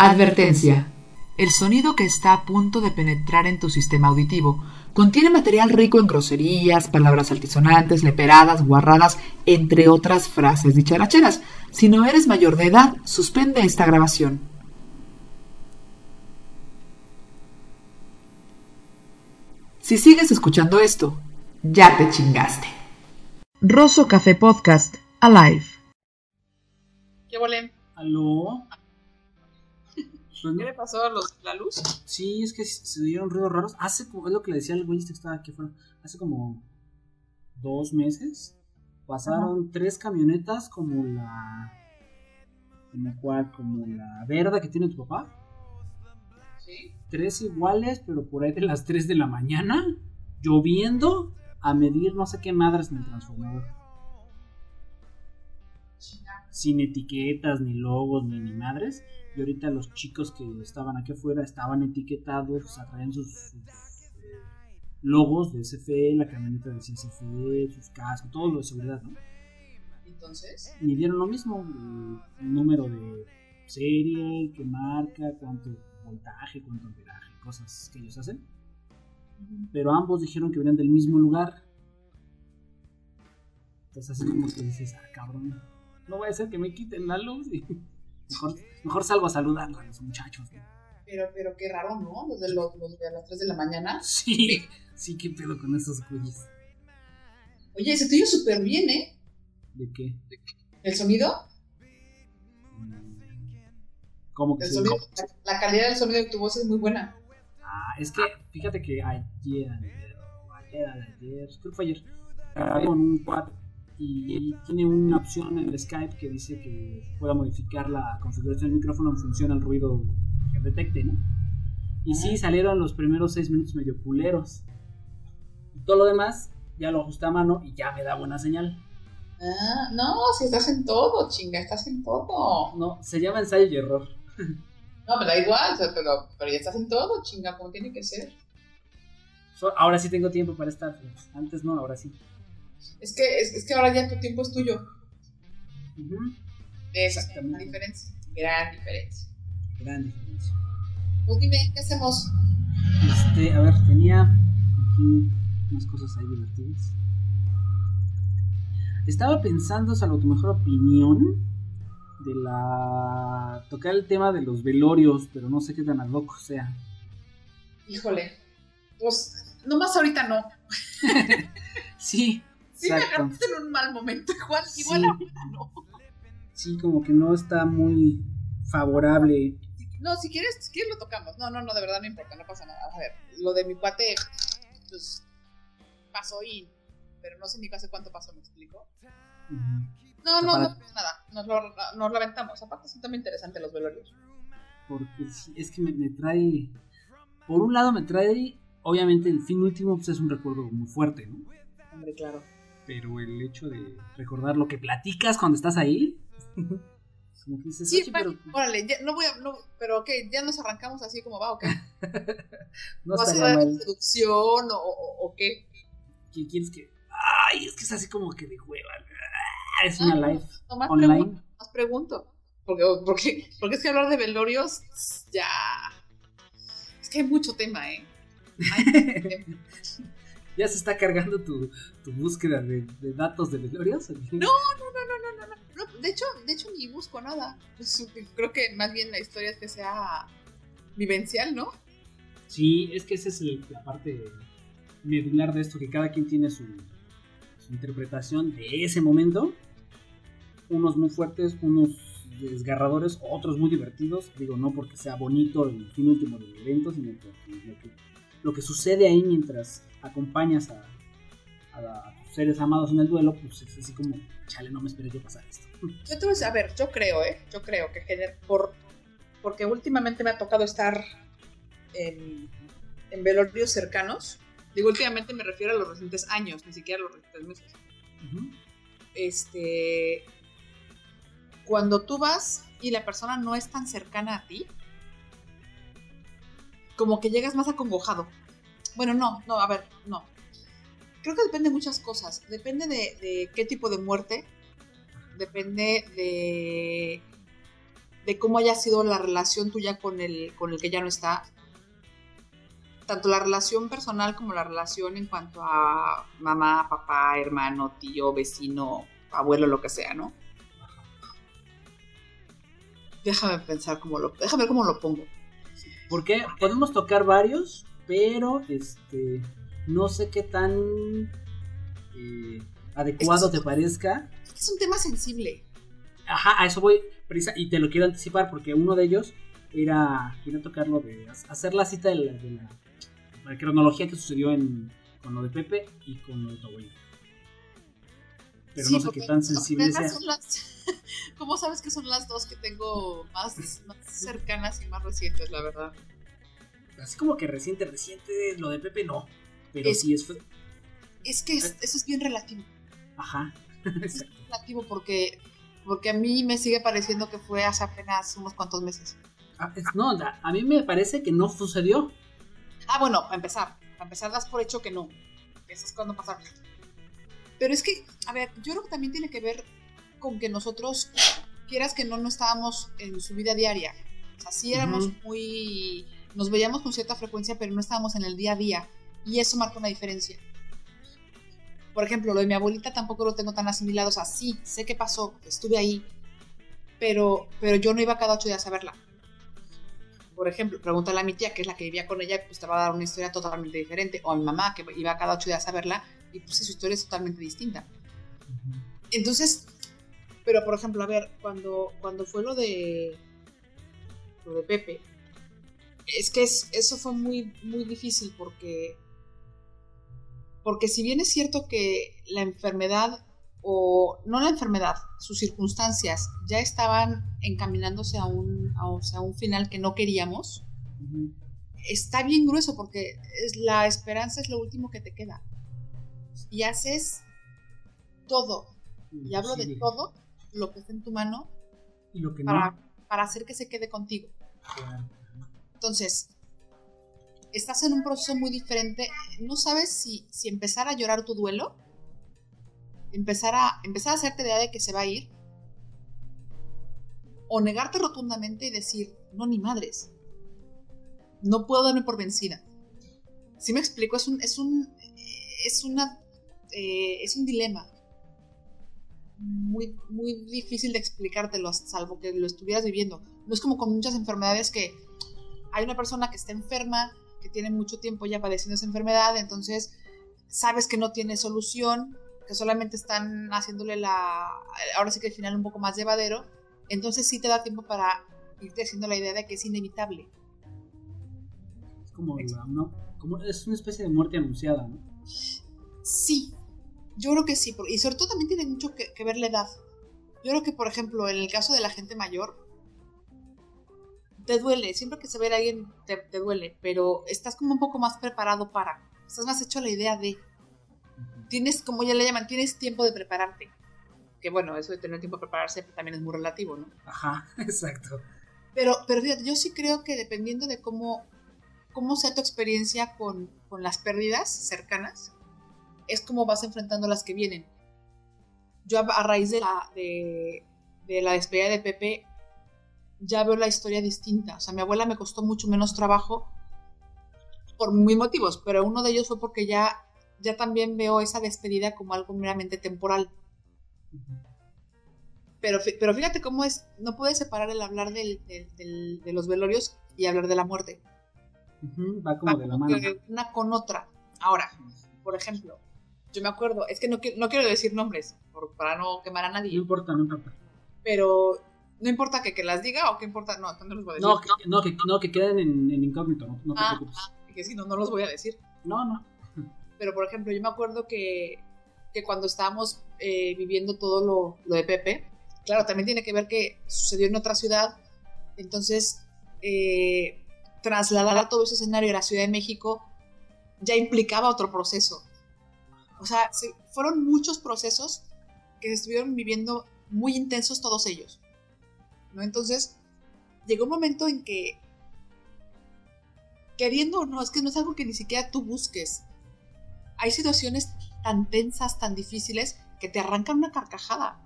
Advertencia. El sonido que está a punto de penetrar en tu sistema auditivo contiene material rico en groserías, palabras altisonantes, leperadas, guarradas, entre otras frases dicharacheras. Si no eres mayor de edad, suspende esta grabación. Si sigues escuchando esto, ya te chingaste. Rosso Café Podcast, Alive. ¿Qué volen? ¿Aló? ¿Qué le pasó a los, la luz? Sí, es que se dieron ruidos raros. Hace como, es lo que le decía al güey este que estaba aquí afuera. Hace como dos meses pasaron tres camionetas como la. Como cuál, como la verde que tiene tu papá. Sí. Tres iguales, pero por ahí de las 3 de la mañana, lloviendo, a medir no sé qué madres en el transformador. Sin etiquetas, ni logos, ni, ni madres. Y ahorita los chicos que estaban aquí afuera estaban etiquetados, o sea, traían sus, sus, eh, logos de SFE, la camioneta decía SFE, sus cascos, todo lo de seguridad, ¿no? Entonces, Midieron lo mismo, el número de serie, qué marca, cuánto voltaje, cuánto amperaje, cosas que ellos hacen. Pero ambos dijeron que venían del mismo lugar. Entonces así como que dices, ah, cabrón, no voy a hacer que me quiten la luz. y mejor, mejor salgo a saludar a los muchachos. ¿no? pero, pero qué raro, ¿no? Los de, los, los de a las 3 de la mañana. Sí, sí, qué pedo con esos güeyes. Oye, ese tuyo súper bien, ¿eh? ¿De qué? El sonido, Mm, ¿Cómo que el sonido la, la calidad del sonido de tu voz es muy buena. Ah, es que fíjate que ayer, ayer, ayer, ayer, creo que fue ayer, grabé con un cuate y tiene una opción en el Skype que dice que pueda modificar la configuración del micrófono en función al ruido que detecte, ¿no? Y sí, salieron los primeros seis minutos medio culeros. Todo lo demás ya lo ajusté a mano y ya me da buena señal. Ah, no, si estás en todo, chinga, estás en todo. No, se llama ensayo y error. No, me da igual, pero, pero ya estás en todo, chinga, como tiene que ser. So- ahora sí tengo tiempo para estar. Antes no, ahora sí. Es que, es, es que ahora ya tu tiempo es tuyo. Esa la Exactamente. diferencia. Gran diferencia. Gran diferencia. Pues dime, ¿qué hacemos? Este, a ver, tenía aquí unas cosas ahí divertidas. Estaba pensando, salvo tu mejor opinión, de la. tocar el tema de los velorios, pero no sé qué tan ad hoc sea. Híjole. Pues, nomás ahorita no. Sí, Sí, me agarraste en un mal momento. Igual, Sí. igual ahorita no. Sí, como que no está muy favorable. No, si quieres, si quieres lo tocamos. No, no, no, de verdad no importa, no pasa nada. A ver, lo de mi cuate, pues, pasó y... Pero no sé ni hace cuánto pasó, ¿me explico? No, no, no pasa nada. Nos lo, nos lo aventamos. Aparte son también interesantes los velorios. Porque sí, es que me, me trae. Por un lado, me trae. Obviamente, el fin último pues, es un recuerdo muy fuerte, ¿no? Hombre, claro. Pero el hecho de recordar lo que platicas cuando estás ahí, como que dices, Sí, "Oye, va, pero órale, ya, no voy a... No, pero ok, ya nos arrancamos así como va, ¿o qué? no ¿Vas a dar mal. seducción o, o, o qué? ¿Qué quieres que.? Ay, es que es así como que de hueva. Ah, Es una Ah, live Nomás online. pregunto, nomás pregunto. Porque, porque, porque es que hablar de velorios, ya... Es que hay mucho tema, ¿eh? Hay mucho tema. Ya se está cargando tu, tu búsqueda de, de datos de velorios. No, no, no, no, no, no, no. De hecho, de hecho ni busco nada. Pues, creo que más bien la historia es que sea vivencial, ¿no? Sí, es que esa es el- la parte medular de esto, que cada quien tiene su, su interpretación de ese momento. Unos muy fuertes, unos desgarradores, otros muy divertidos. Digo, no porque sea bonito el fin último del evento, sino lo que, lo que sucede ahí mientras acompañas a, tus seres amados en el duelo, pues es así como, chale, no me esperé que pasara esto. Yo te voy a decir, a ver, yo creo, ¿eh? Yo creo que gener- por, porque últimamente me ha tocado estar en, en velorios cercanos. Digo, últimamente me refiero a los recientes años, ni siquiera a los recientes meses. Este, cuando tú vas y la persona no es tan cercana a ti, como que llegas más acongojado. Bueno, no, no, a ver, no. Creo que depende de muchas cosas. Depende de, de qué tipo de muerte. Depende de, de cómo haya sido la relación tuya con el, con el que ya no está. Tanto la relación personal como la relación en cuanto a mamá, papá, hermano, tío, vecino, abuelo, lo que sea, ¿no? Déjame pensar cómo lo, déjame ver cómo lo pongo. Porque podemos tocar varios, pero este no sé qué tan eh, adecuado te parezca. Es un tema sensible. Ajá, a eso voy, y te lo quiero anticipar porque uno de ellos era, quiero tocarlo de hacer la cita de la, cronología que sucedió en, con lo de Pepe y con lo de tu Pero no sé qué tan sensible sea. ¿Cómo sabes que son las dos que tengo más, cercanas y más recientes, la verdad? Así como que reciente, reciente, lo de Pepe no. Pero sí es. Es que eso es bien relativo. Ajá. es relativo porque, porque a mí me sigue pareciendo que fue hace apenas unos cuantos meses. Ah, no, a mí me parece que no sucedió. Ah, bueno, para empezar. Para empezar, das por hecho que no. Eso es cuando pasaron. Pero es que, a ver, yo creo que también tiene que ver con que nosotros, quieras que no, no estábamos en su vida diaria. O sea, sí éramos muy... Nos veíamos con cierta frecuencia, pero no estábamos en el día a día. Y eso marca una diferencia. Por ejemplo, lo de mi abuelita tampoco lo tengo tan asimilado. O sea, sí, sé qué pasó, estuve ahí, pero, pero yo no iba cada ocho días a verla. Por ejemplo, pregúntale a mi tía, que es la que vivía con ella, pues te va a dar una historia totalmente diferente. O a mi mamá, que iba cada ocho días a verla, y pues su historia es totalmente distinta. Entonces, pero, por ejemplo, a ver, cuando, cuando fue lo de, lo de Pepe, es que eso fue muy, muy difícil porque, porque si bien es cierto que la enfermedad, o no la enfermedad, sus circunstancias ya estaban encaminándose a un, a, un final que no queríamos, está bien grueso porque es, la esperanza es lo último que te queda. Y haces todo, y hablo de todo, lo que está en tu mano y lo que para, para hacer que se quede contigo. Entonces, estás en un proceso muy diferente. No sabes si, empezar a llorar tu duelo, empezar a, empezar a hacerte idea de que se va a ir, o negarte rotundamente y decir, no, ni madres, no puedo darme por vencida. Si me explico, es un, es un, es una, eh, es un dilema muy, muy difícil de explicártelo, salvo que lo estuvieras viviendo. No es como con muchas enfermedades que hay una persona que está enferma, que tiene mucho tiempo ya padeciendo esa enfermedad, entonces sabes que no tiene solución, que solamente están haciéndole la, ahora sí que el final un poco más llevadero, entonces sí te da tiempo para irte haciendo la idea de que es inevitable. Es como, como es una especie de muerte anunciada, ¿no? Sí, yo creo que sí, y sobre todo también tiene mucho que, ver la edad. Yo creo que, por ejemplo, en el caso de la gente mayor, te duele, siempre que se ve a alguien te, duele, pero estás como un poco más preparado para, estás más hecho a la idea de, tienes, como ya le llaman, tienes tiempo de prepararte. Que bueno, eso de tener tiempo de prepararse también es muy relativo, ¿no? Ajá, exacto. Pero, pero fíjate, yo sí creo que dependiendo de cómo, cómo sea tu experiencia con, con las pérdidas cercanas, es como vas enfrentando las que vienen. Yo a, raíz de la, de, la despedida de Pepe ya veo la historia distinta. O sea, mi abuela me costó mucho menos trabajo por mil motivos, pero uno de ellos fue porque ya, ya también veo esa despedida como algo meramente temporal. Pero, pero fíjate cómo es, no puedes separar el hablar del, de los velorios y hablar de la muerte. Va como de la mano. Una con otra. Ahora, por ejemplo, yo me acuerdo, es que no, no quiero decir nombres por, para no quemar a nadie. No importa, no importa. Pero no importa que, que las diga o que importa, no, no los voy a decir. No, que, no, que, no, que queden en, en incógnito, no, no te ah, preocupes. Ah, que si no, no los voy a decir. No, no. Pero por ejemplo, yo me acuerdo que, que cuando estábamos eh, viviendo todo lo, lo, de Pepe, claro, también tiene que ver que sucedió en otra ciudad, entonces eh, trasladar a todo ese escenario a la Ciudad de México ya implicaba otro proceso. O sea, fueron muchos procesos que se estuvieron viviendo muy intensos todos ellos. ¿No? Entonces, llegó un momento en que, queriendo o no, es que no es algo que ni siquiera tú busques. Hay situaciones tan tensas, tan difíciles, que te arrancan una carcajada,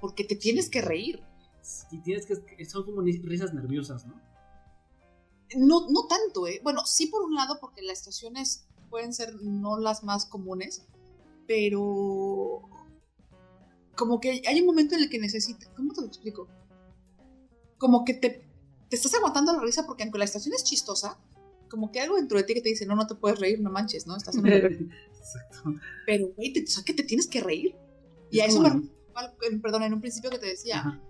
porque te tienes que reír. Sí, tienes que. Son como risas nerviosas, ¿no? No, no tanto, ¿eh? Bueno, sí por un lado, porque las estaciones pueden ser no las más comunes, pero como que hay un momento en el que necesitas, ¿cómo te lo explico? Como que te, te estás aguantando la risa porque aunque la estación es chistosa, como que algo dentro de ti que te dice, no, no te puedes reír, no manches, ¿no? Estás en Exacto. Pero, güey, te, ¿sabes que te tienes que reír? Y a eso me perdón, en un principio que te decía,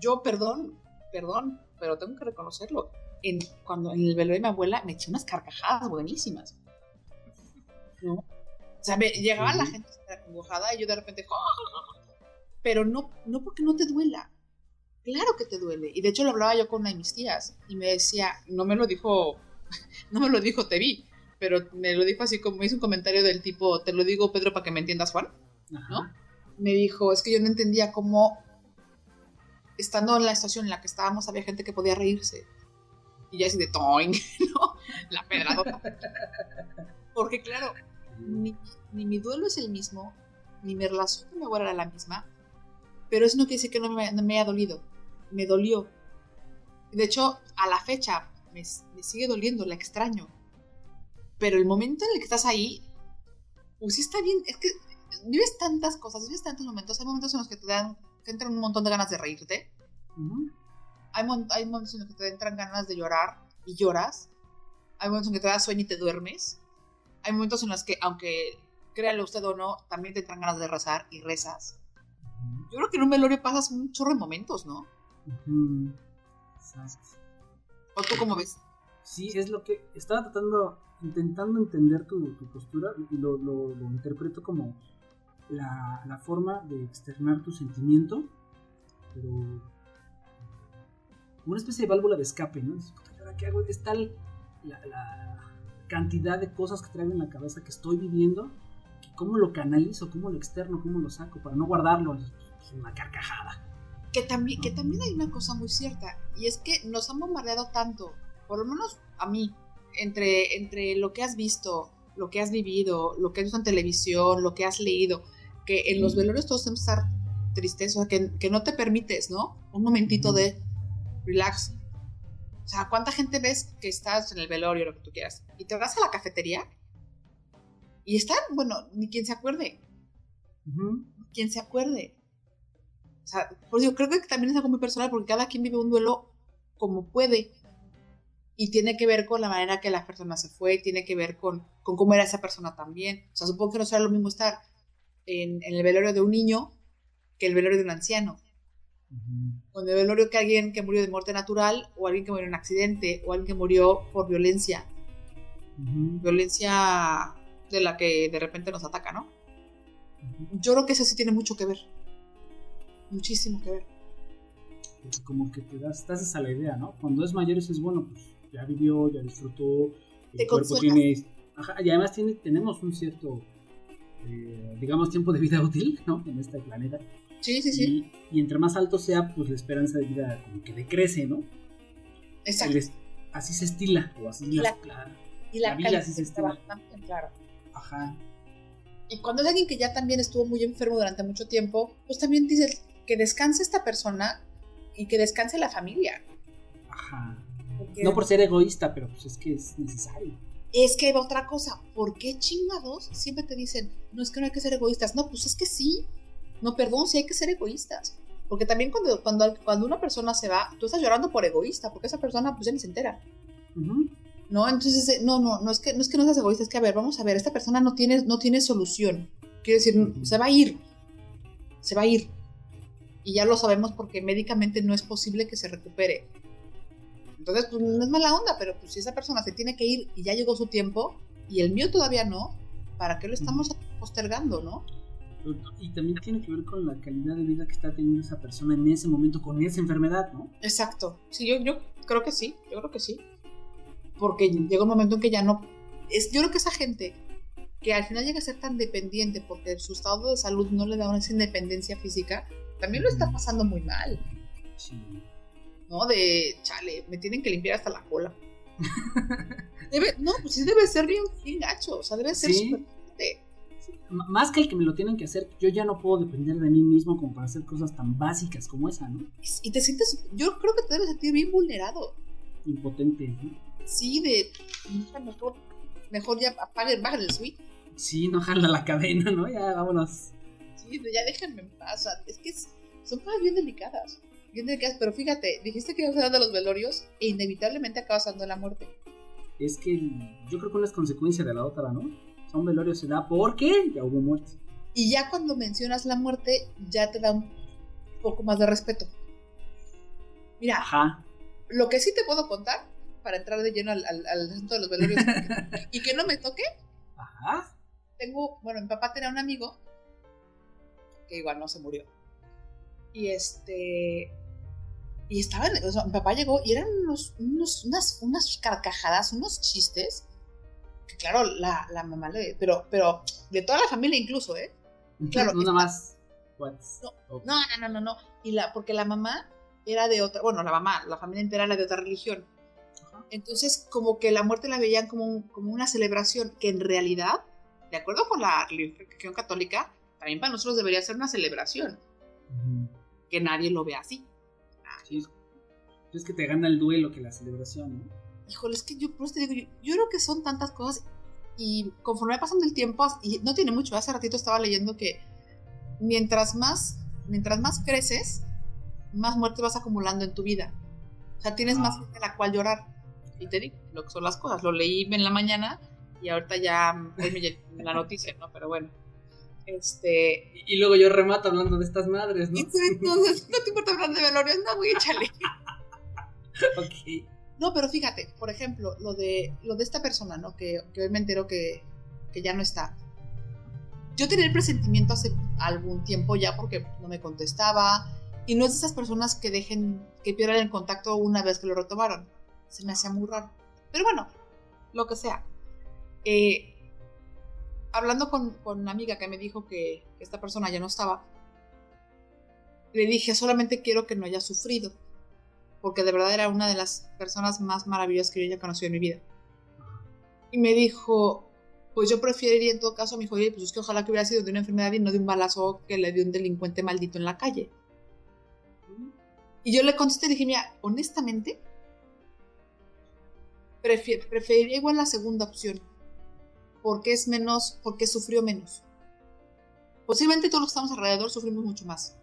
yo, perdón, perdón, pero tengo que reconocerlo. En, cuando en el velorio de mi abuela me eché unas carcajadas buenísimas. ¿No? O sea, me, llegaba la gente acongojada y yo de repente, pero no, no porque no te duela. Claro que te duele. Y de hecho lo hablaba yo con una de mis tías y me decía, no me lo dijo, no me lo dijo Tevi, pero me lo dijo así como hizo un comentario del tipo, te lo digo Pedro para que me entiendas Juan, ¿no? Me dijo, es que yo no entendía cómo estando en la estación en la que estábamos había gente que podía reírse. Y ya así de toing, ¿no? La pedradota. Porque claro, ni, mi duelo es el mismo, ni mi relación con mi abuela era la misma, pero eso no quiere decir que no me, haya dolido. Me dolió. De hecho, a la fecha me, me, sigue doliendo, la extraño. Pero el momento en el que estás ahí, pues sí está bien. Es que vives tantas cosas, vives tantos momentos. Hay momentos en los que te dan te entran un montón de ganas de reírte. hay, hay, momentos en los que te entran ganas de llorar y lloras. Hay momentos en los que te da sueño y te duermes. Hay momentos en los que, aunque créalo usted o no, también te entran ganas de rezar y rezas. Yo creo que en un velorio pasas un chorro de momentos, ¿no? ¿O tú cómo ves? Sí, es lo que estaba tratando, intentando entender tu, postura y lo, lo, interpreto como la, forma de externar tu sentimiento, pero una especie de válvula de escape, ¿no? Es, ¿qué hago? Es tal la, cantidad de cosas que traigo en la cabeza que estoy viviendo, cómo lo canalizo, cómo lo externo, cómo lo saco, para no guardarlo en una carcajada. Que también, que también hay una cosa muy cierta, y es que nos han bombardeado tanto, por lo menos a mí, entre, entre lo que has visto, lo que has vivido, lo que has visto en televisión, lo que has leído, que en los velorios todos tenemos que estar tristes, o sea, que, no te permites, ¿no? Un momentito de relax. O sea, ¿cuánta gente ves que estás en el velorio, lo que tú quieras, y te vas a la cafetería y están, bueno, ni quien se acuerde. Quien se acuerde. O sea, por eso creo que también es algo muy personal porque cada quien vive un duelo como puede. Y tiene que ver con la manera que la persona se fue, tiene que ver con, con cómo era esa persona también. O sea, supongo que no será lo mismo estar en, el velorio de un niño que el velorio de un anciano. O en el velorio que alguien que murió de muerte natural, o alguien que murió en un accidente, o alguien que murió por violencia. Violencia de la que de repente nos ataca, ¿no? Yo creo que eso sí tiene mucho que ver. Muchísimo que ver. como que te das, das esa la idea, ¿no? Cuando es mayor es bueno, pues ya vivió, ya disfrutó, el cuerpo tiene... y además tiene, tenemos un cierto eh, digamos, tiempo de vida útil, ¿no? En este planeta. Sí, sí, sí. Y, entre más alto sea, pues la esperanza de vida como que decrece, ¿no? Exacto. así se estila, o así la, y la, vida así se estila. Claro. Ajá. Y cuando es alguien que ya también estuvo muy enfermo durante mucho tiempo, pues también dices que descanse esta persona y que descanse la familia. Ajá. No por ser egoísta, pero pues es que es necesario. Es que hay otra cosa, ¿por qué chingados siempre te dicen, no es que no hay que ser egoístas? No, pues es que sí. No, perdón, sí hay que ser egoístas. Porque también cuando, cuando, cuando una persona se va, tú estás llorando por egoísta, porque esa persona pues ya ni se entera. No, entonces, eh, no, no, no es que no es que no seas egoísta, es que a ver, vamos a ver, esta persona no tiene, no tiene solución. Quiero decir, se va a ir. Se va a ir. Y ya lo sabemos porque médicamente no es posible que se recupere. Entonces, pues no es mala onda, pero pues si esa persona se tiene que ir y ya llegó su tiempo y el mío todavía no, ¿para qué lo estamos postergando, no? Y también tiene que ver con la calidad de vida que está teniendo esa persona en ese momento con esa enfermedad, ¿no? Exacto. Sí, yo, yo creo que sí, yo creo que sí. Porque llega un momento en que ya no... Es, yo creo que esa gente que al final llega a ser tan dependiente porque su estado de salud no le da una independencia física, también lo está pasando muy mal. Sí. ¿no? De, chale, me tienen que limpiar hasta la cola. no, pues sí debe ser bien, gacho, o sea, debe ser súper más que el que me lo tienen que hacer, yo ya no puedo depender de mí mismo como para hacer cosas tan básicas como esa, ¿no? Y te sientes, yo creo que te debes sentir bien vulnerado. Impotente, ¿no? Sí, de mejor, mejor ya apaguen, bajen el suite. Sí, no jala la cadena, ¿no? Ya vámonos. Ya déjenme en paz. es que son cosas bien delicadas. Bien delicadas, pero fíjate, dijiste que ibas a hablar de los velorios e inevitablemente acabas dando la muerte. Es que yo creo que una es consecuencia de la otra, ¿no? O sea, un velorio se da porque ya hubo muerte. Y ya cuando mencionas la muerte, ya te da un poco más de respeto. Mira, Ajá. lo que sí te puedo contar, para entrar de lleno al, asunto de los velorios, y que no me toque, Ajá. tengo, bueno, mi papá tenía un amigo que igual no se murió. Y este. Y estaban. O sea, mi papá llegó y eran unos, unos, unas, unas carcajadas, unos chistes. Que claro, la, la mamá le. Pero, pero de toda la familia incluso, ¿eh? Claro. No, más. No, no, no, no, no. Y la, porque la mamá era de otra. Bueno, la mamá, la familia entera era de otra religión. Entonces, como que la muerte la veían como, como una celebración que en realidad, de acuerdo con la religión católica, también para nosotros debería ser una celebración. Que nadie lo vea así. Sí, es que te gana el duelo que la celebración, ¿no? Híjole, es que yo, pues te digo, yo, creo que son tantas cosas y conforme va pasando el tiempo, y no tiene mucho, hace ratito estaba leyendo que mientras más, mientras más creces, más muerte vas acumulando en tu vida. O sea, tienes más ah. gente a la cual llorar. Y te digo lo que son las cosas. Lo leí en la mañana y ahorita ya hoy me la noticia, ¿no? Pero bueno. Este... Y luego yo remato hablando de estas madres, ¿no? Entonces, no te importa hablar de velorios, no, güey, échale. ok. No, pero fíjate, por ejemplo, lo de, lo de esta persona, ¿no? Que, que hoy me entero que, que ya no está. Yo tenía el presentimiento hace algún tiempo ya porque no me contestaba. Y no es de esas personas que dejen, que pierdan el contacto una vez que lo retomaron. Se me hacía muy raro. Pero bueno, lo que sea. Eh, hablando con, una amiga que me dijo que, esta persona ya no estaba, le dije, solamente quiero que no haya sufrido, porque de verdad era una de las personas más maravillosas que yo haya conocido en mi vida. Y me dijo, pues yo preferiría en todo caso, me dijo, oye, pues es que ojalá que hubiera sido de una enfermedad y no de un balazo que le dio un delincuente maldito en la calle. Y yo le contesté y dije, mira, honestamente, preferiría igual la segunda opción porque es menos, porque sufrió menos. Posiblemente todos los que estamos alrededor sufrimos mucho más.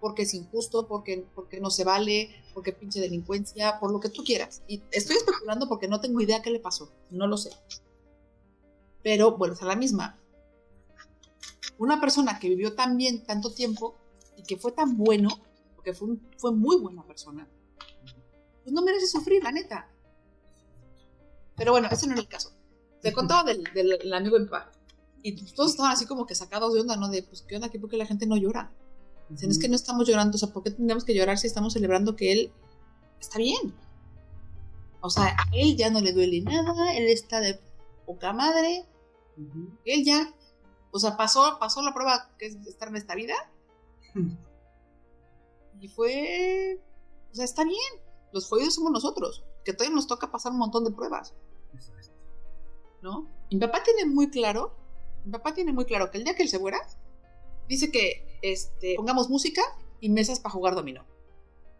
Porque es injusto, porque, porque no se vale, porque pinche delincuencia, por lo que tú quieras. Y estoy especulando porque no tengo idea qué le pasó. No lo sé. Pero bueno, a la misma. Una persona que vivió tan bien tanto tiempo y que fue tan bueno, porque fue, fue muy buena persona, pues no merece sufrir, la neta. Pero bueno, ese no era el caso. Te contaba del, del, amigo de papá. Y todos estaban así como que sacados de onda, ¿no? De, pues, ¿qué onda aquí? ¿Por qué la gente no llora? Dicen, es que no estamos llorando. O sea, ¿por qué tendríamos que llorar si estamos celebrando que él está bien? O sea, a él ya no le duele nada, él está de poca madre. Él ya, o sea, pasó, pasó la prueba que es estar en esta vida. y fue, o sea, está bien. Los jodidos somos nosotros, que todavía nos toca pasar un montón de pruebas. ¿No? mi papá tiene muy claro, mi papá tiene muy claro que el día que él se muera, dice que este, pongamos música y mesas para jugar dominó.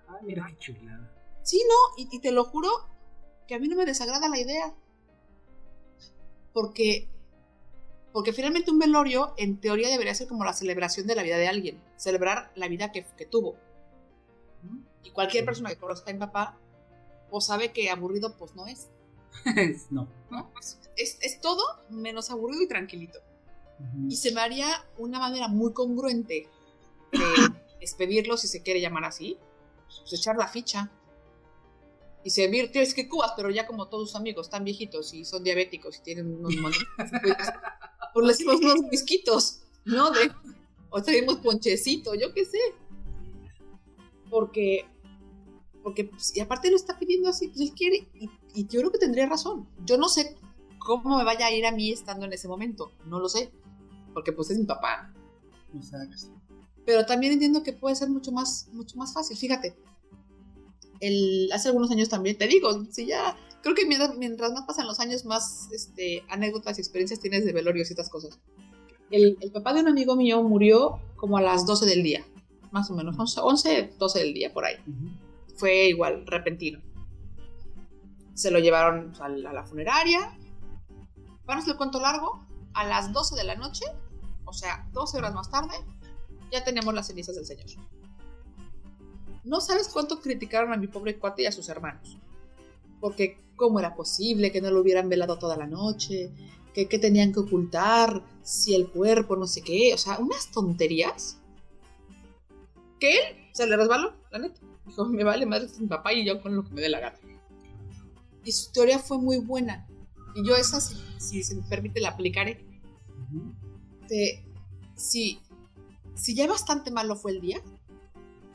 Ah, mira qué chulada. Sí, no, y, te lo juro que a mí no me desagrada la idea. Porque, porque finalmente un velorio en teoría debería ser como la celebración de la vida de alguien, celebrar la vida que, que tuvo. Y cualquier persona que conozca a mi papá, pues sabe que aburrido pues no es. no. Es, todo menos aburrido y tranquilito. Y se me haría una manera muy congruente de despedirlo, si se quiere llamar así, pues echar la ficha. Y servir, tienes que cubas, pero ya como todos sus amigos, están viejitos y son diabéticos y tienen unos pues, pues les dimos unos whiskitos, ¿no? De, o traemos ponchecito, yo qué sé. Porque porque, pues, y aparte lo está pidiendo así, pues él quiere, y, yo creo que tendría razón. Yo no sé cómo me vaya a ir a mí estando en ese momento, no lo sé, porque pues es mi papá. Pero también entiendo que puede ser mucho más, mucho más fácil, fíjate. El, hace algunos años también, te digo, si ya, creo que mientras, más pasan los años, más este, anécdotas y experiencias tienes de velorios y estas cosas. el, el papá de un amigo mío murió como a las 12 del día, más o menos, 11, 11 12 del día, por ahí. Fue igual, repentino. Se lo llevaron a la, funeraria. Hacer el cuento largo, a las 12 de la noche, o sea, 12 horas más tarde, ya tenemos las cenizas del señor. No sabes cuánto criticaron a mi pobre cuate y a sus hermanos. Porque cómo era posible que no lo hubieran velado toda la noche, que, que tenían que ocultar, si el cuerpo, no sé qué, o sea, unas tonterías. Que él se le resbaló, la neta. Dijo, me vale madre este es mi papá y yo con lo que me dé la gana. Y su teoría fue muy buena. Y yo esa, si, si se me permite, la aplicaré. De, si, si ya bastante malo fue el día,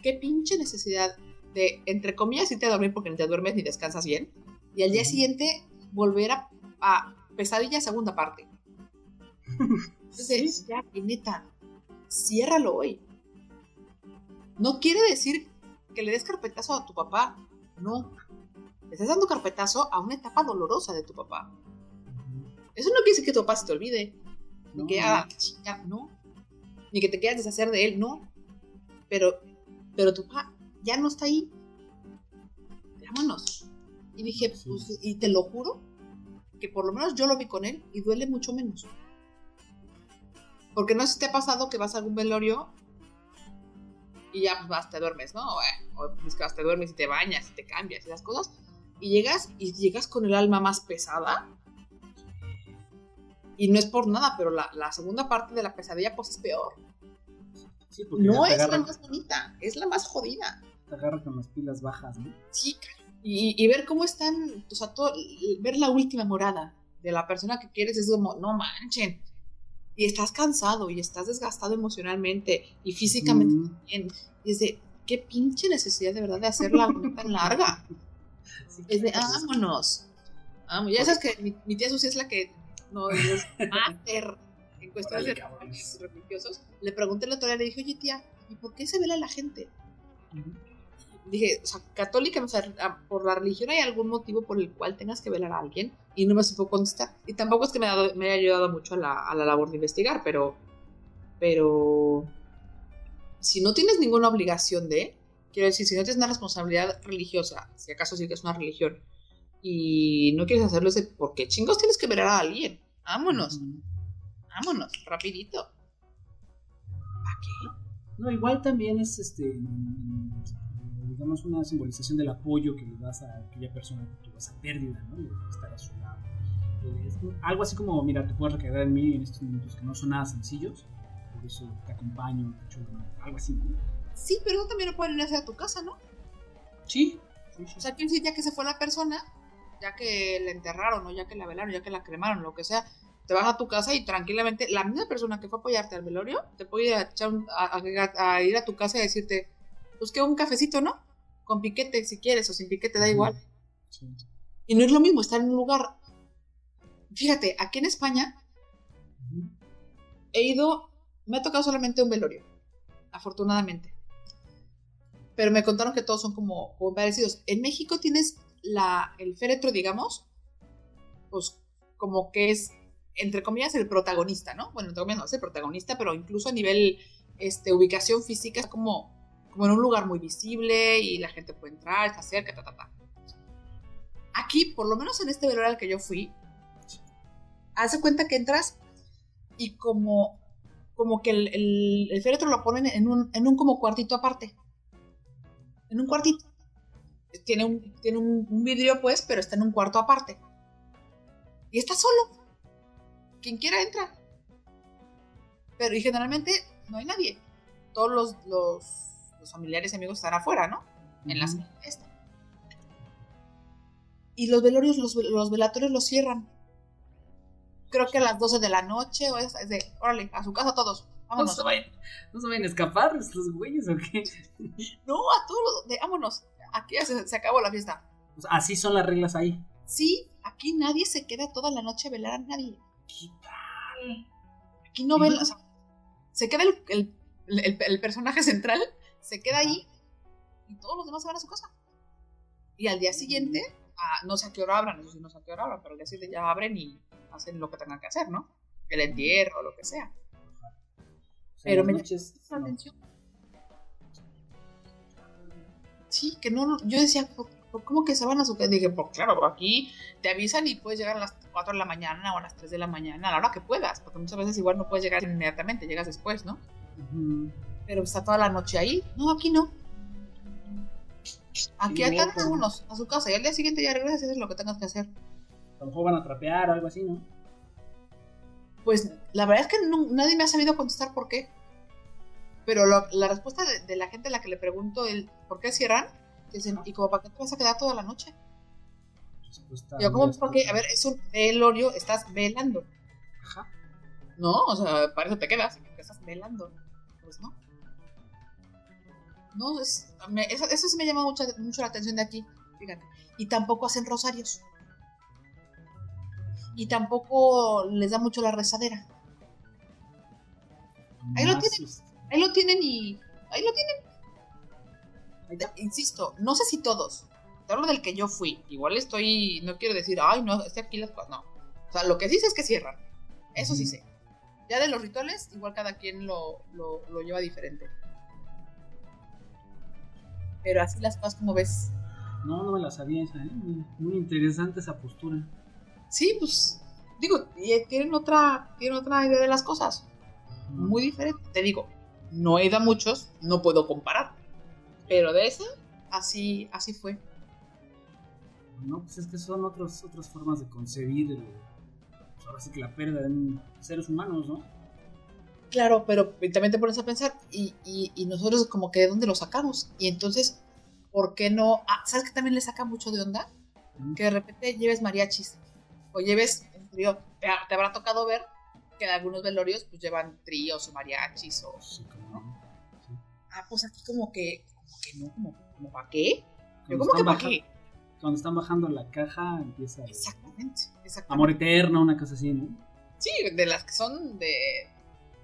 qué pinche necesidad de, entre comillas, irte a dormir porque ni te duermes ni descansas bien, y al día siguiente volver a, a pesadilla segunda parte. Entonces, ya, neta, ciérralo hoy. No quiere decir que le des carpetazo a tu papá, no. Le estás dando carpetazo a una etapa dolorosa de tu papá. Eso no quiere decir que tu papá se te olvide. Ni No, que, ah, chinga, no. Ni que te quieras deshacer de él, no. Pero, pero tu papá ya no está ahí. Vámonos. Y dije, Sí. pues, y te lo juro, que por lo menos yo lo vi con él y duele mucho menos. Porque no sé si te ha pasado que vas a algún velorio y ya pues vas, te duermes, ¿no? O, eh, o pues, que vas, te duermes y te bañas y te cambias y esas cosas. Y llegas y llegas con el alma más pesada. Y no es por nada, pero la, la segunda parte de la pesadilla pues es peor. Sí, No es la agarra, más bonita, es la más jodida. te agarra con las pilas bajas, ¿no? chica. Y, y ver cómo están, o sea, todo, ver la última morada de la persona que quieres es como, no manchen. Y estás cansado y estás desgastado emocionalmente y físicamente Mm, también. Y es de, qué pinche necesidad de verdad de hacerla tan larga. Es de, claro, vámonos. Vamos, ya sabes que mi, mi tía Susi es la que no es máster en cuestiones de religiosos. Le pregunté la otra día, le dije, oye tía, ¿y por qué se vela la gente? Dije, o sea, católica, o sea, a- por la religión hay algún motivo por el cual tengas que velar a alguien y no me supo contestar. Y tampoco es que me, ha me haya ayudado mucho a la, a la labor de investigar, pero, pero si no tienes ninguna obligación de, quiero decir, si no tienes una responsabilidad religiosa, si acaso sí que es una religión, y no quieres hacerlo, es de, ¿por qué chingos tienes que velar a alguien? Vámonos, vámonos, rapidito. ¿Para qué? No, igual también es este digamos una simbolización del apoyo que le das a aquella persona que tuvo esa pérdida, ¿no? De estar a su lado. Eh, es algo así como, mira, te puedes recargar en mí en estos momentos que no son nada sencillos, por eso te acompaño, te mano, algo así, ¿no? Sí, pero eso también lo pueden hacer a tu casa, ¿no? Sí. O sea, quiere decir, ya que se fue la persona, ya que la enterraron, o ya que la velaron, ya que la cremaron, lo que sea, te vas a tu casa y tranquilamente, la misma persona que fue a apoyarte al velorio, te puede ir a, echar un- a- ir a tu casa y decirte, pues que un cafecito, ¿no? Con piquete, si quieres, o sin piquete, da igual. Sí. Y no es lo mismo estar en un lugar. Fíjate, aquí en España he ido, me ha tocado solamente un velorio, afortunadamente. Pero me contaron que todos son como, como parecidos. En México tienes la, el féretro, digamos, pues como que es, entre comillas, el protagonista, ¿no? Bueno, entre comillas no es el protagonista, pero incluso a nivel este, ubicación física es como, como en un lugar muy visible y la gente puede entrar, está cerca, ta, ta, ta. Aquí, por lo menos en este velorio al que yo fui, hace cuenta que entras y como, como que el, el, el féretro lo ponen en un, en un como cuartito aparte. En un cuartito. Tiene un, tiene un, un vidrio, pues, pero está en un cuarto aparte. Y está solo. Quien quiera entra. Pero y generalmente no hay nadie. Todos los, los, los familiares y amigos están afuera, ¿no? En la Ujú. sala esta. Y los velorios, los, los velatorios los cierran. Creo que a las 12 de la noche o es de, órale, a su casa todos. ¿No Vámonos. se, vayan, ¿No se vayan a escapar estos güeyes o qué? No, a todos los, de, vámonos. Aquí ya se, se acabó la fiesta. Sea, así son las reglas ahí. Sí, aquí nadie se queda toda la noche a velar a nadie. ¿Qué tal? Aquí no sea, se queda el, el, el- el personaje central, se queda ahí y todos los demás se van a su casa. Y al día siguiente, ah, no sé a qué hora abran, eso sí no sé a qué hora abran, pero al día siguiente ya abren y hacen lo que tengan que hacer, ¿no? El entierro o lo que sea. Pero me la no. atención. Sí, que no, yo decía, ¿por- por ¿cómo que se van a su casa? Dije, pues claro, aquí te avisan y puedes llegar a las 4 de la mañana o a las 3 de la mañana, a la hora que puedas, porque muchas veces igual no puedes llegar inmediatamente, llegas después, ¿no? Pero está toda la noche ahí. No, aquí no. Aquí atan a unos a su casa y al día siguiente ya regresas y haces lo que tengas que hacer. A lo mejor van a trapear o algo así, ¿no? Pues la verdad es que no- nadie me ha sabido contestar por qué. Pero lo- la respuesta de, de la gente a la que le pregunto el por qué cierran, dicen, ¿y como para qué te vas a quedar toda la noche? Supuesta- Yo, ¿cómo? Porque, a ver, es un velorio, estás velando. Ajá. No, o sea, para eso te quedas, porque estás velando. Pues no. No, es, me- eso, eso sí me llama mucho, mucho la atención de aquí, fíjate. Y tampoco hacen rosarios. Y tampoco les da mucho la rezadera. Ahí lo tienen. Ahí lo tienen y. Ahí lo tienen. Insisto, no sé si todos. Te hablo del que yo fui. Igual estoy. No quiero decir, ay, no, estoy aquí las cosas. No. O sea, lo que sí sé es que cierran. Eso sí sé. Ya de los rituales, igual cada quien lo, lo, lo lleva diferente. Pero así las cosas como ves. No, no me la sabía esa, ¿eh? Muy, muy interesante esa postura. Sí, pues. Digo, y tienen otra, tienen otra idea de las cosas. Muy diferente. Te digo, no he ido a muchos, no puedo comparar. Pero de ese, así, así fue. No, pues es que son otros, otras formas de concebir el, pues ahora sí que la pérdida de un- seres humanos, ¿no? Claro, pero también te pones a pensar, y, y, y nosotros como que de dónde lo sacamos. Y entonces, ¿por qué no? Ah, ¿sabes que también le saca mucho de onda? Mm. Que de repente lleves mariachis. O lleves trío. Te, te habrá tocado ver que en algunos velorios pues llevan tríos o mariachis o... Sí. Ah, pues aquí como que... Como que no, como, como para qué. Yo como que para qué. Cuando están bajando la caja empieza Exactamente, exactamente. amor eterno, una cosa así, ¿no? Sí, de las que son de...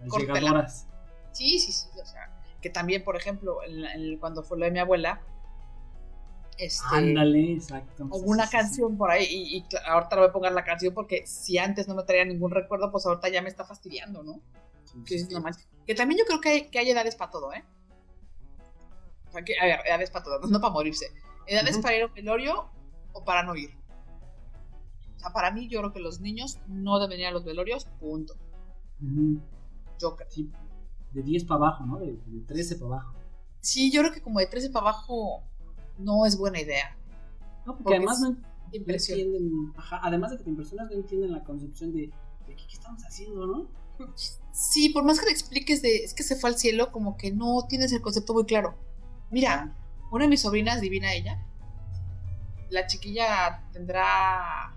Las llegadoras. Sí, sí, sí. O sea, que también, por ejemplo, en en- cuando fue lo de mi abuela, este, Ándale, exacto. Sí, sí, canción por ahí, y, ahorita le voy a poner la canción porque si antes no me traía ningún recuerdo, pues ahorita ya me está fastidiando, ¿no? sí, Que, es que también yo creo que hay, que hay edades para todo, ¿eh? Sea, que, a ver, edades para todo, no para morirse. Edades Ujú. para ir a un velorio o para no ir. O sea, para mí yo creo que los niños no deben ir a los velorios, punto. Ujú. Yo creo. Sí, de 10 para abajo, ¿no? De, de 13 para abajo. Sí, yo creo que como de 13 para abajo no es buena idea. No, porque, Porque además no, entienden, ajá, además de que las personas no entienden la concepción de, de ¿qué, qué estamos haciendo, no? Sí, por más que le expliques de es que se fue al cielo, como que no tienes el concepto muy claro. Mira, una de mis sobrinas, divina ella, la chiquilla tendrá,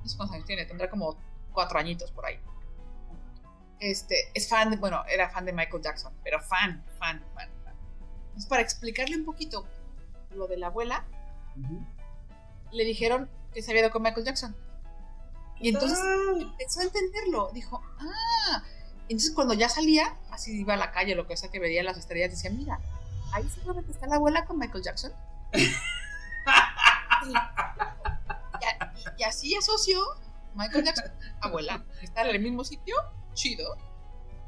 no sé cuántos años tiene, tendrá como cuatro añitos por ahí. Este, es fan de, bueno, era fan de Michael Jackson, pero fan, fan, fan, fan. Entonces, para explicarle un poquito lo de la abuela, le dijeron que se había ido con Michael Jackson. Y entonces Ah, empezó a entenderlo. Dijo, ah. Entonces cuando ya salía, así iba a la calle, lo que sea que veía las estrellas, decía, mira, ahí seguramente está la abuela con Michael Jackson. y, y- así asoció Michael Jackson, abuela. Está en el mismo sitio, chido.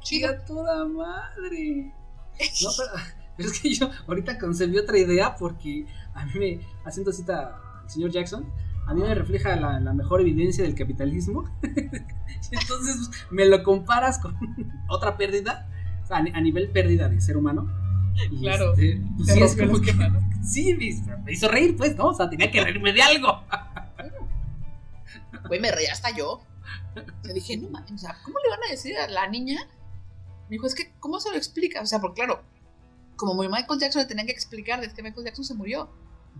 Chido. ¡Chida toda madre! No, pero, pero es que yo ahorita concebí otra idea porque a mí me, haciendo cita al señor Jackson, a mí me refleja la, la mejor evidencia del capitalismo. Entonces me lo comparas con otra pérdida, a, a nivel pérdida de ser humano. Claro, este, pues sí, es como que- sí, me hizo, reír, pues, ¿no? O sea, tenía que reírme de algo. Güey, me reía hasta yo. Le dije, no mames, o sea, ¿cómo le van a decir a la niña? Me dijo, es que, ¿cómo se lo explica? O sea, porque claro, como muy Michael Jackson le tenían que explicar de que Michael Jackson se murió.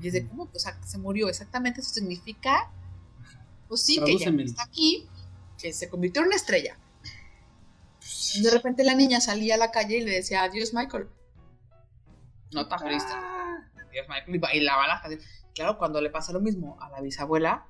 Y es de, ¿cómo? O sea, se murió exactamente, eso significa, pues sí, que ya está aquí, que se convirtió en una estrella. Y de repente la niña salía a la calle y le decía, adiós, Michael. No tan feliz. Ah. Michael. Y bailaba las canciones. Claro, cuando le pasa lo mismo a la bisabuela,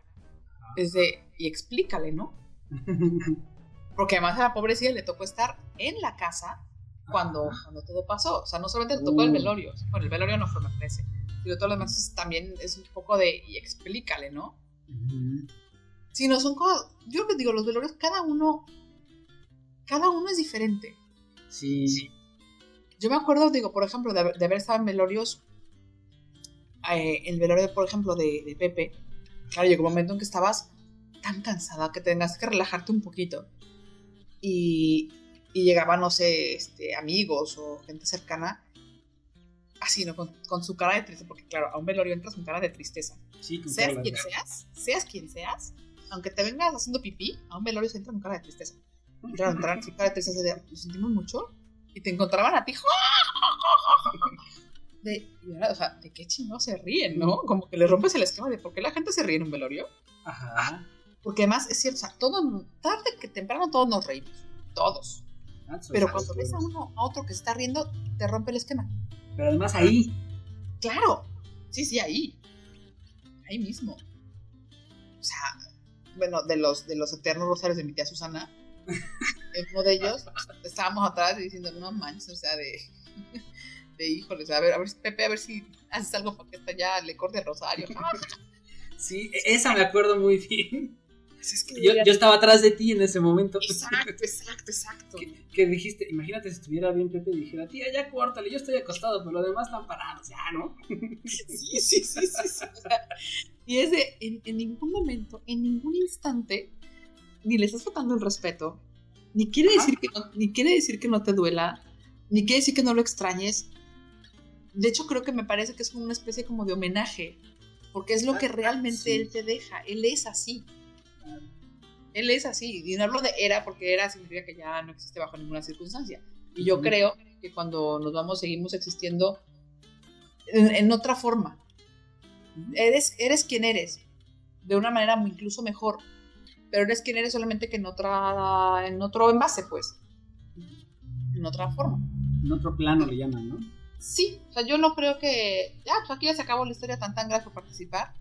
es de, y explícale, ¿no? Porque además a la pobrecilla le tocó estar en la casa cuando, cuando todo pasó. O sea, no solamente le tocó el Uh. velorio. Bueno, el velorio no fue, me parece. Pero todo lo demás es- también es un poco de, y explícale, ¿no? Ujú. Si no son cosas, yo que digo, los velorios, cada uno, cada uno es diferente. Sí. Yo me acuerdo, digo, por ejemplo, de haber, de haber estado en velorios, eh, el velorio, por ejemplo, de, de Pepe, claro, llegó un momento en que estabas tan cansada que tengas que relajarte un poquito. Y, y llegaban, no sé, este, amigos o gente cercana, así, ¿no? Con, con su cara de tristeza, porque claro, a un velorio entras con cara de tristeza. Sí, con Seas quien seas, seas quien seas, aunque te vengas haciendo pipí, a un velorio se entra con cara de tristeza. Y claro, entraron con cara de tristeza de, lo sentimos mucho, y te encontraban a ti, de, y ahora, o sea, ¿de qué chingados se ríen, no? Como que le rompes el esquema de por qué la gente se ríe en un velorio. Ajá. Porque además, es cierto, o sea, todo, tarde que temprano todos nos reímos, todos. Ah, Pero cuando ves a uno, a otro que se está riendo, te rompe el esquema. Pero además ahí. Claro, sí, sí, ahí. Ahí mismo. O sea, bueno, de los, de los eternos rosarios de mi tía Susana, uno de ellos estábamos atrás diciendo, no manches, o sea, de, de híjoles, a ver, a ver, Pepe, a ver si haces algo para que esta ya le corte rosario. Sí, e- esa me acuerdo muy bien. pues es que Yo, yo estaba atrás de ti en ese momento. Exacto, exacto, exacto. Que, que dijiste, imagínate si estuviera bien Pepe y dijera, tía, ya córtale, yo estoy acostado, pero los demás están parados, ya, ¿no? Sí, sí, sí, sí. sí. Y es de, en, en ningún momento, en ningún instante, ni le estás faltando el respeto, ni quiere, Ajá. decir que no, ni quiere decir que no te duela, ni quiere decir que no lo extrañes. De hecho, creo que me parece que es como una especie como de homenaje, porque es lo que Ah, realmente sí. él te deja. Él es así. Él es así. Y no hablo de era, porque era significa que ya no existe bajo ninguna circunstancia. Y yo creo que cuando nos vamos, seguimos existiendo en, en otra forma. Eres, eres quien eres, de una manera incluso mejor, pero eres quien eres solamente que en otra, en otro envase, pues, en otra forma. En otro plano le llaman, ¿no? Sí, o sea, yo no creo que ya, pues aquí ya se acabó la historia tan tan gracias por participar.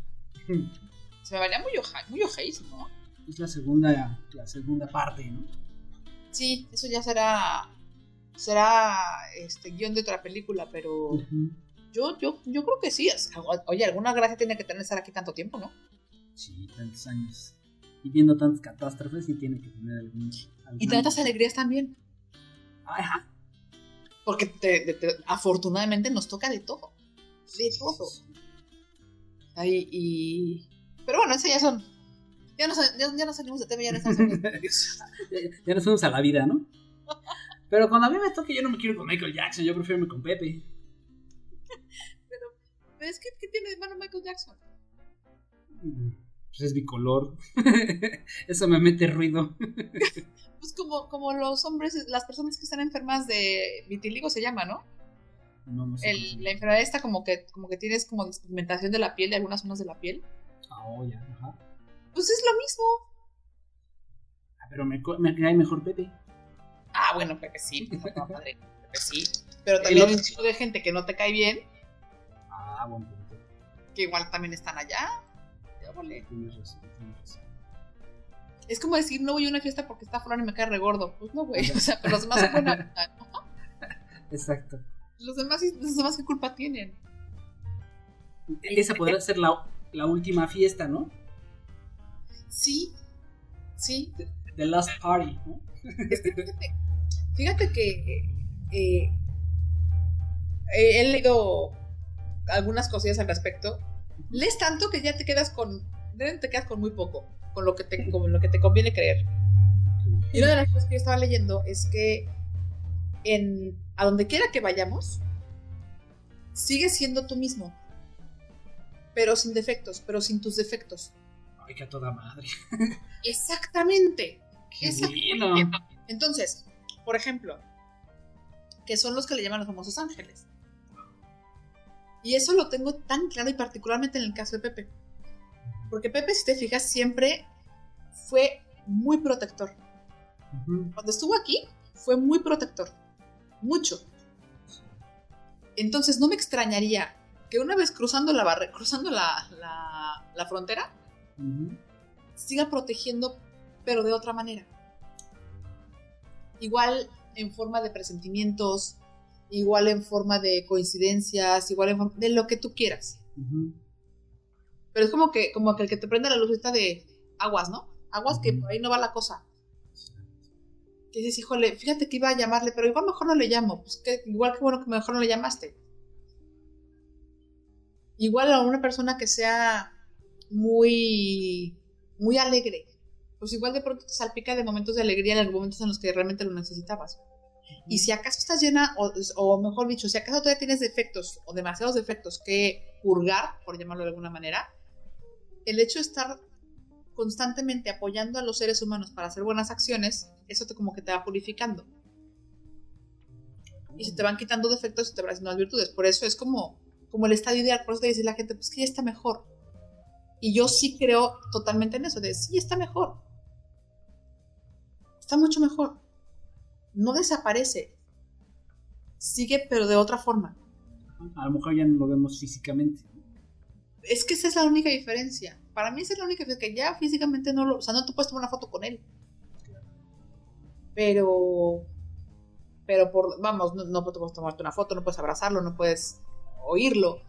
Se me valía muy oja, muy ojeis, ¿no? Es la segunda, la segunda parte, ¿no? Sí, eso ya será será este guion de otra película, pero yo yo yo creo que sí. Oye, alguna gracia tiene que tener estar aquí tanto tiempo, ¿no? Sí, tantos años. Y viendo tantas catástrofes, sí tiene que tener algún. algún- Y tantas alegrías también. Ajá. Porque te- te- te- afortunadamente nos toca de todo. De todo. Ahí, y... Pero bueno, ese ya son. Ya no, sa- ya, ya no salimos de tema, ya no estamos en- ya, ya nos fuimos a la vida, ¿no? Pero cuando a mí me toque, yo no me quiero con Michael Jackson, yo prefiero irme con Pepe. Pero es que, ¿qué tiene de malo Michael Jackson? Pues es bicolor. Eso me mete ruido. Pues como, como los hombres, las personas que están enfermas de vitiligo se llama, ¿no? No, no sé. El- la enfermedad esta como que, como que tienes como despigmentación de la piel, de algunas zonas de la piel. Ah, oh, ya, ajá. Pues es lo mismo. Ah, Pero me, me cae mejor Pepe. Ah, bueno, Pepe sí, pues, no, madre, Pepe sí. Pero también El hay de gente que no te cae bien, Ah, buen punto. que igual también están allá. Ya, vale. Tienes razón, tienes razón. Es como decir, no voy a una fiesta porque está fulano y me cae regordo. Pues no, güey. O sea, pero los demás ¿no? Exacto. Los demás, los demás, ¿qué culpa tienen? Esa podrá ser la, la última fiesta, ¿no? Sí, sí. The Last Party, ¿no? Fíjate, fíjate que eh, he he leído algunas cosillas al respecto. Lees tanto que ya te quedas con. Te quedas con muy poco, con lo que te, con lo que te conviene creer. Y una de las cosas que yo estaba leyendo es que en, a donde quiera que vayamos, sigues siendo tú mismo. Pero sin defectos, pero sin tus defectos. Ay, que a toda madre. Exactamente. Qué Exactamente. Entonces, por ejemplo, que son los que le llaman los famosos ángeles. Y eso lo tengo tan claro y particularmente en el caso de Pepe. Porque Pepe, si te fijas, siempre fue muy protector. Cuando estuvo aquí, fue muy protector. Mucho. Entonces no me extrañaría que una vez cruzando la barre- cruzando la, la- la frontera, siga protegiendo, pero de otra manera. Igual en forma de presentimientos, igual en forma de coincidencias, igual en forma de lo que tú quieras. Pero es como que, como que el que te prende la lucita de aguas, ¿no? Aguas que por ahí no va la cosa. que dices, híjole, fíjate que iba a llamarle, pero igual mejor no le llamo. Pues que, igual que bueno que mejor no le llamaste. Igual a una persona que sea muy, muy alegre, pues igual de pronto te salpica de momentos de alegría en los momentos en los que realmente lo necesitabas. Y si acaso estás llena, o, o, mejor dicho, si acaso todavía tienes defectos o demasiados defectos que purgar, por llamarlo de alguna manera, el hecho de estar constantemente apoyando a los seres humanos para hacer buenas acciones, eso te como que te va purificando. Y se te van quitando defectos y te van haciendo las virtudes. Por eso es como, como el estado ideal. Por eso te dice la gente, pues que ya está mejor. Y yo sí creo totalmente en eso, de sí está mejor. Está mucho mejor. No desaparece. Sigue, pero de otra forma. A lo mejor ya no lo vemos físicamente. Es que esa es la única diferencia para mí esa es la única que ya físicamente no lo, o sea, no te puedes tomar una foto con él. Pero, pero por, vamos, no, no puedes tomarte una foto, no puedes abrazarlo, no puedes oírlo.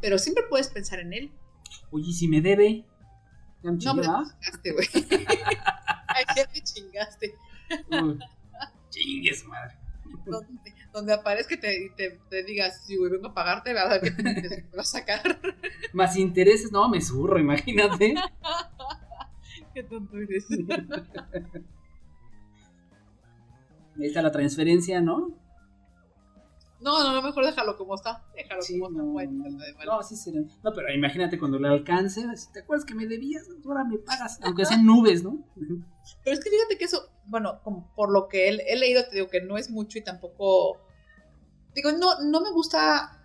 Pero siempre puedes pensar en él. Oye, si me debe. ¿Ya me no, me chingaste, güey. Ya te chingaste. Chingues, madre donde, aparezca te, te, te digas, si vengo a pagarte, a ver qué te, vas a sacar. Más intereses, no, me zurro, imagínate. qué tonto eres. Ahí está la transferencia, ¿no? No, no, mejor déjalo como está. Déjalo como no, está. No, no, sí será. No, pero imagínate cuando le alcance, te acuerdas que me debías, ahora me pagas, aunque sean nubes, ¿no? Pero es que fíjate que eso, bueno, como por lo que he, he leído, te digo que no es mucho y tampoco. Digo, no, no me gusta.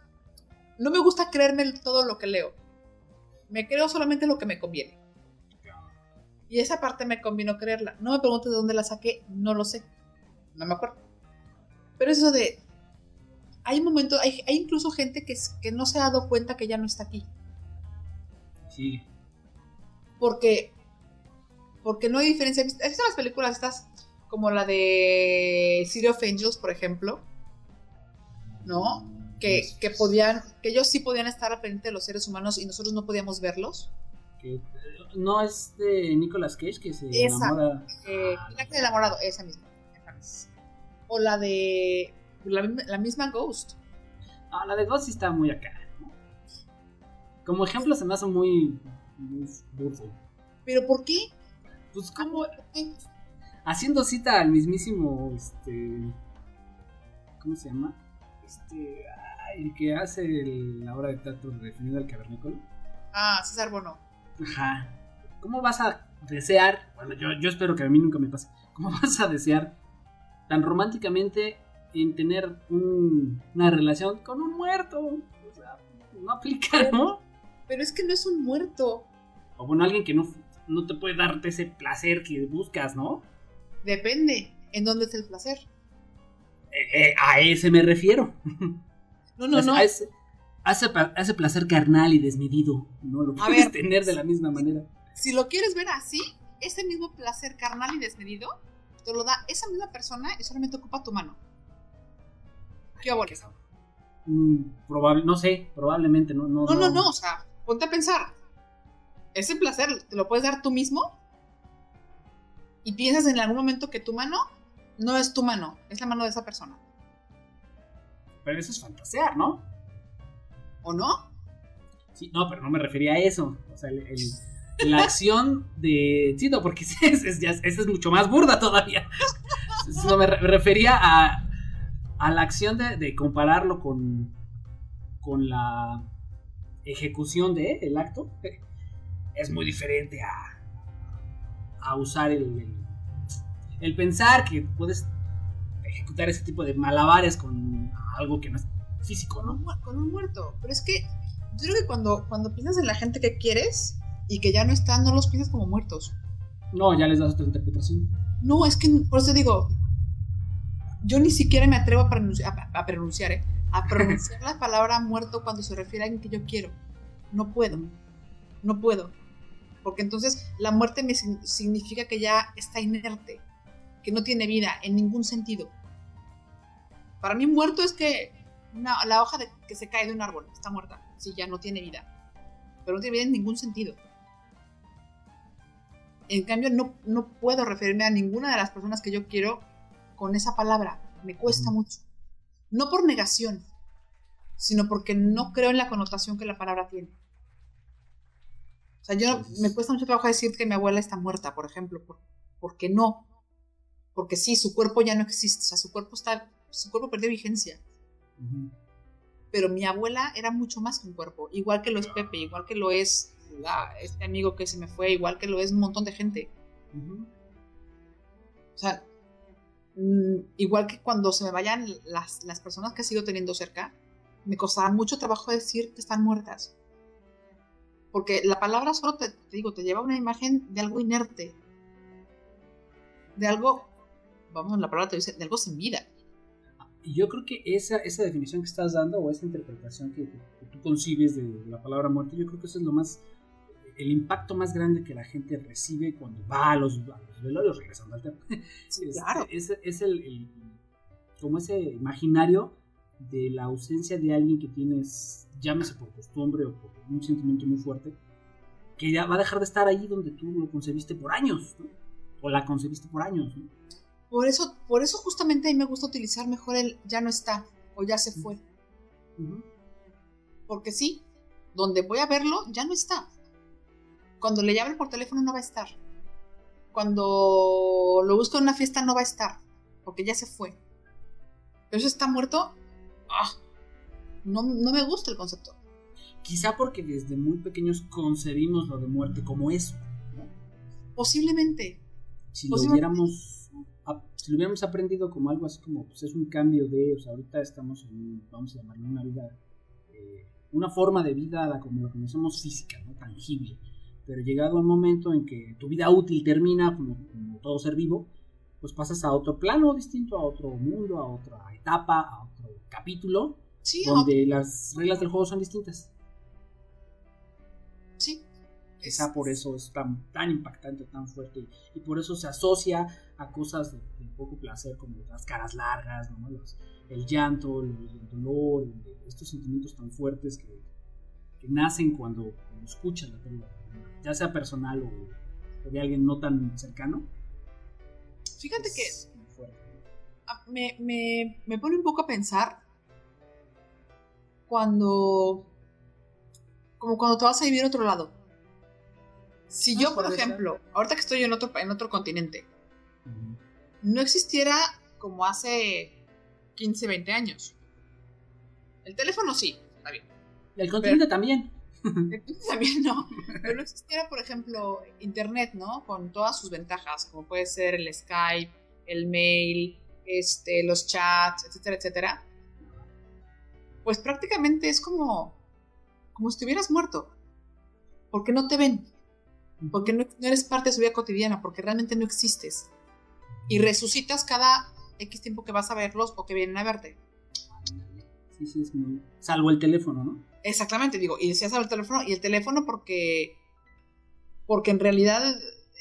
No me gusta creerme todo lo que leo. Me creo solamente lo que me conviene. Y esa parte me convino creerla. No me preguntes de dónde la saqué, no lo sé. No me acuerdo. Pero eso de hay momentos, hay, hay incluso gente que, que no se ha dado cuenta que ya no está aquí. Sí. Porque, porque no hay diferencia. ¿Has visto las películas estas? Como la de City of Angels, por ejemplo. ¿No? Que, que podían, que ellos sí podían estar al frente de los seres humanos y nosotros no podíamos verlos. Que, no es de Nicolas Cage que se enamora. Eh, el enamorado, esa misma. O la de la, misma Ghost. Ah, la de Ghost sí está muy acá. Como ejemplo se me hace muy, burdo. ¿Pero por qué? Pues como haciendo cita al mismísimo este ¿cómo se llama? Este el que hace la obra de teatro definido al cavernícola. Ah, César Bono. Ajá. ¿Cómo vas a desear? Bueno, yo, yo espero que a mí nunca me pase. ¿Cómo vas a desear tan románticamente en tener una relación con un muerto. O sea, no aplica, ¿no? Pero es que no es un muerto. O bueno, alguien que no, no te puede darte ese placer que buscas, ¿no? Depende. ¿En dónde es el placer? Eh, eh, a ese me refiero. No, no, no. A ese, placer carnal y desmedido. No lo puedes tener de la misma manera. Si lo quieres ver así, ese mismo placer carnal y desmedido te lo da esa misma persona y solamente ocupa tu mano. ¿Qué mm, probable, no sé, probablemente, no no, no no, no, o sea, ponte a pensar. Ese placer te lo puedes dar tú mismo y piensas en algún momento que tu mano no es tu mano, es la mano de esa persona. Pero eso es fantasear, ¿no? ¿O no? Sí, no, pero no me refería a eso. O sea, la acción de. Sí, no, porque esa es, es, mucho más burda todavía. No, me refería a a la acción de, compararlo con, con la ejecución de el acto, es muy diferente a, a usar el, el, pensar que puedes ejecutar ese tipo de malabares con algo que no es físico, ¿no? Con un muerto. Pero es que yo creo que cuando, cuando piensas en la gente que quieres y que ya no están, no los piensas como muertos. No, ya les das otra interpretación. No, es que por eso digo, yo ni siquiera me atrevo a pronunciar, a, pronunciar, ¿eh? a pronunciar la palabra muerto cuando se refiere a alguien que yo quiero. No puedo, no puedo. Porque entonces la muerte me significa que ya está inerte, que no tiene vida en ningún sentido. Para mí muerto es que la hoja de, que se cae de un árbol está muerta, si ya no tiene vida. Pero no tiene vida en ningún sentido. En cambio, no puedo referirme a ninguna de las personas que yo quiero con esa palabra. Me cuesta mucho. No por negación, sino porque no creo en la connotación que la palabra tiene. O sea, yo me cuesta mucho trabajo decir que mi abuela está muerta, por ejemplo, por, porque no. Porque sí, su cuerpo ya no existe, o sea, su cuerpo está, su cuerpo perdió vigencia. Pero mi abuela era mucho más que un cuerpo, igual que lo es Pepe, igual que lo es este amigo que se me fue, igual que lo es un montón de gente. O sea, mm, igual que cuando se me vayan las, las personas que sigo teniendo cerca, me costará mucho trabajo decir que están muertas. Porque la palabra solo te, digo, te lleva una imagen de algo inerte. De algo, vamos, la palabra te dice, de algo sin vida. Yo creo que esa, esa definición que estás dando o esa interpretación que, tú concibes de, la palabra muerte, yo creo que eso es lo más, el impacto más grande que la gente recibe cuando va a los, velorios, regresando al tema. claro. Es, es, el, como ese imaginario de la ausencia de alguien que tienes, llámese por costumbre o por un sentimiento muy fuerte, que ya va a dejar de estar ahí donde tú lo concebiste por años, o la concebiste por años. Por eso, por eso justamente a mí me gusta utilizar mejor el ya no está o ya se fue. Porque sí, donde voy a verlo ya no está. Cuando le llamen por teléfono no va a estar. Cuando lo busco en una fiesta no va a estar, porque ya se fue. Pero eso está muerto, ah, no, me gusta el concepto. Quizá porque desde muy pequeños concebimos lo de muerte como eso. Posiblemente. Si lo hubiéramos si lo hubiéramos aprendido como algo así como pues es un cambio de, o sea, ahorita estamos en, vamos a llamarlo una vida, eh, una forma de vida como lo conocemos física, ¿no? tangible. Pero llegado el momento en que tu vida útil termina, como todo ser vivo, pues pasas a otro plano distinto, a otro mundo, a otra etapa, a otro capítulo, donde las reglas del juego son distintas. Sí. Esa por eso es tan, tan impactante, tan fuerte, y por eso se asocia a cosas de, poco placer, como las caras largas, el llanto, el, dolor, estos sentimientos tan fuertes que, nacen cuando, escuchas la película, ya sea personal o de alguien no tan cercano Fíjate que me, me, pone un poco a pensar cuando. como cuando te vas a vivir a otro lado. Si yo, por ejemplo, ahorita que estoy en otro, en otro continente, no existiera como hace 15, 20 años. El teléfono sí, está bien. El continente también. También no. Pero no existiera, por ejemplo, Internet, ¿no? Con todas sus ventajas, como puede ser el Skype, el mail, este, los chats, etcétera, etcétera. Pues prácticamente es como, como si estuvieras muerto. Porque no te ven. Porque no, eres parte de su vida cotidiana, porque realmente no existes. Y resucitas cada X tiempo que vas a verlos o que vienen a verte. Sí, sí, es muy... Salvo el teléfono, ¿no? Exactamente, digo, y decías el teléfono, y el teléfono porque, porque en realidad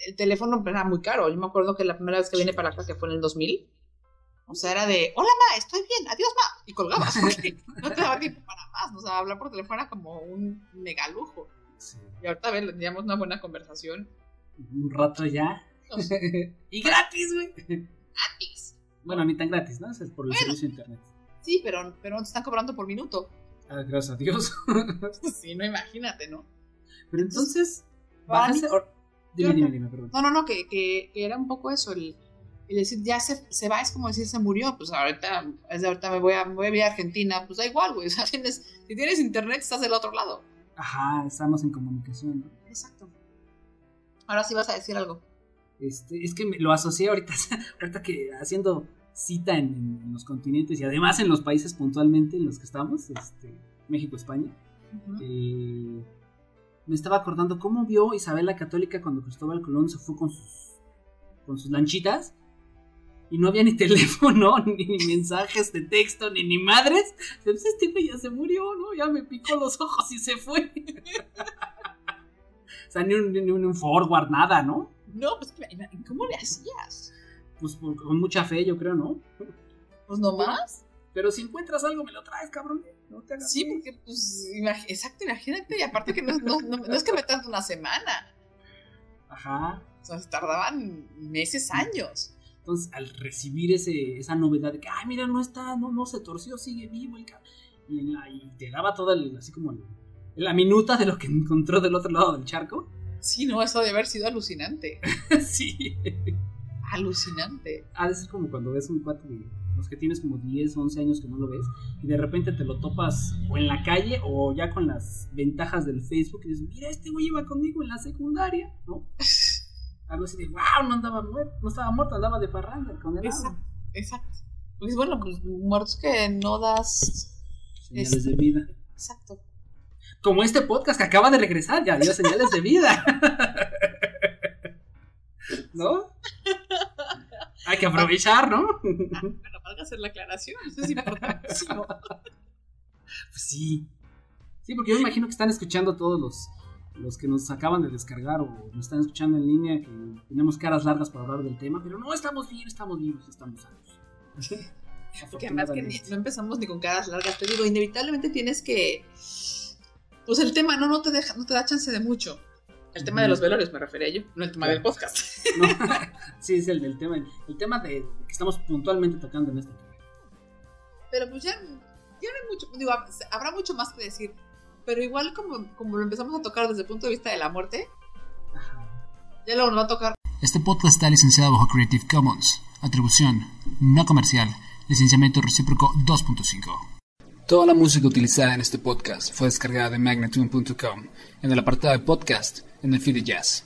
el teléfono era muy caro. Yo me acuerdo que la primera vez que vine para acá, que fue en el 2000, o sea, era de, hola ma, estoy bien, adiós ma, y colgabas, no te daba tiempo para más, o sea, hablar por teléfono era como un mega lujo. Y ahorita, a ver, teníamos una buena conversación. Un rato ya. y gratis, güey. Gratis. Bueno, ni tan gratis, ¿no? es por el servicio de internet. Sí, pero, pero te están cobrando por minuto. Ah, gracias a Dios. sí, no imagínate, ¿no? Pero entonces, Dime, dime, dime, perdón. No, no, no, que, que, era un poco eso, el, decir, ya se, se, va, es como decir, se murió, pues ahorita, desde ahorita me voy a, me voy a, Argentina, pues da igual, güey, o sea, tienes, si tienes internet, estás del otro lado. Ajá, estamos en comunicación, ¿no? Exacto. Ahora sí vas a decir algo. Este, es que me lo asocié ahorita, ahorita que haciendo cita en, los continentes y además en los países puntualmente en los que estamos, este, México, España. Eh, me estaba acordando cómo vio Isabel la Católica cuando Cristóbal Colón se fue con sus, con sus lanchitas y no había ni teléfono, ni mensajes de texto, ni ni madres. Pues este ya se murió, ¿no? Ya me picó los ojos y se fue. o sea, ni un, ni un forward, nada, ¿no? No, pues ¿cómo le hacías? Pues con mucha fe, yo creo, ¿no? Pues no más. Pero si encuentras algo, me lo traes, cabrón. sí, porque, pues, exacto, imagínate. Y aparte que no, es que me tarde una semana. Ajá. O sea, se tardaban meses, años. Entonces, al recibir ese, esa novedad de que, ay, mira, no está, no, no se torció, sigue vivo el y, en la, y te daba toda el, así como el, la minuta de lo que encontró del otro lado del charco. Sí, no, eso debe haber sido alucinante. sí. Alucinante. Ha de ser como cuando ves un cuate de los que tienes como 10, 11 años que no lo ves y de repente te lo topas o en la calle o ya con las ventajas del Facebook y dices, mira, este güey iba conmigo en la secundaria, ¿no? Algo así de, wow, no andaba muerto, no estaba muerto, andaba de parranda con el Exacto, exacto. Pues bueno, pues muertos que no das señales de vida. Exacto. Como este podcast que acaba de regresar, ya dio señales de vida. ¿No? Hay que aprovechar, ¿no? Ah, bueno, valga hacer la aclaración, eso es importantísimo. Pues sí. Sí, porque yo me imagino que están escuchando todos los, los que nos acaban de descargar o nos están escuchando en línea, que tenemos caras largas para hablar del tema, pero no, estamos bien, estamos vivos, estamos sanos. Porque además que ni, no empezamos ni con caras largas, te digo, inevitablemente tienes que... Pues el tema no, no, te, deja, no te da chance de mucho. El tema de los velorios me refería yo, no el tema del podcast. No, sí, es el del tema, el tema de que estamos puntualmente tocando en este tema. Pero pues ya, ya no hay mucho, digo, habrá mucho más que decir. Pero igual como, como lo empezamos a tocar desde el punto de vista de la muerte, ya luego nos va a tocar. Este podcast está licenciado bajo Creative Commons. Atribución no comercial. Licenciamiento recíproco 2.5. Toda la música utilizada en este podcast fue descargada de magnatune.com en el apartado de podcast en el feed de jazz.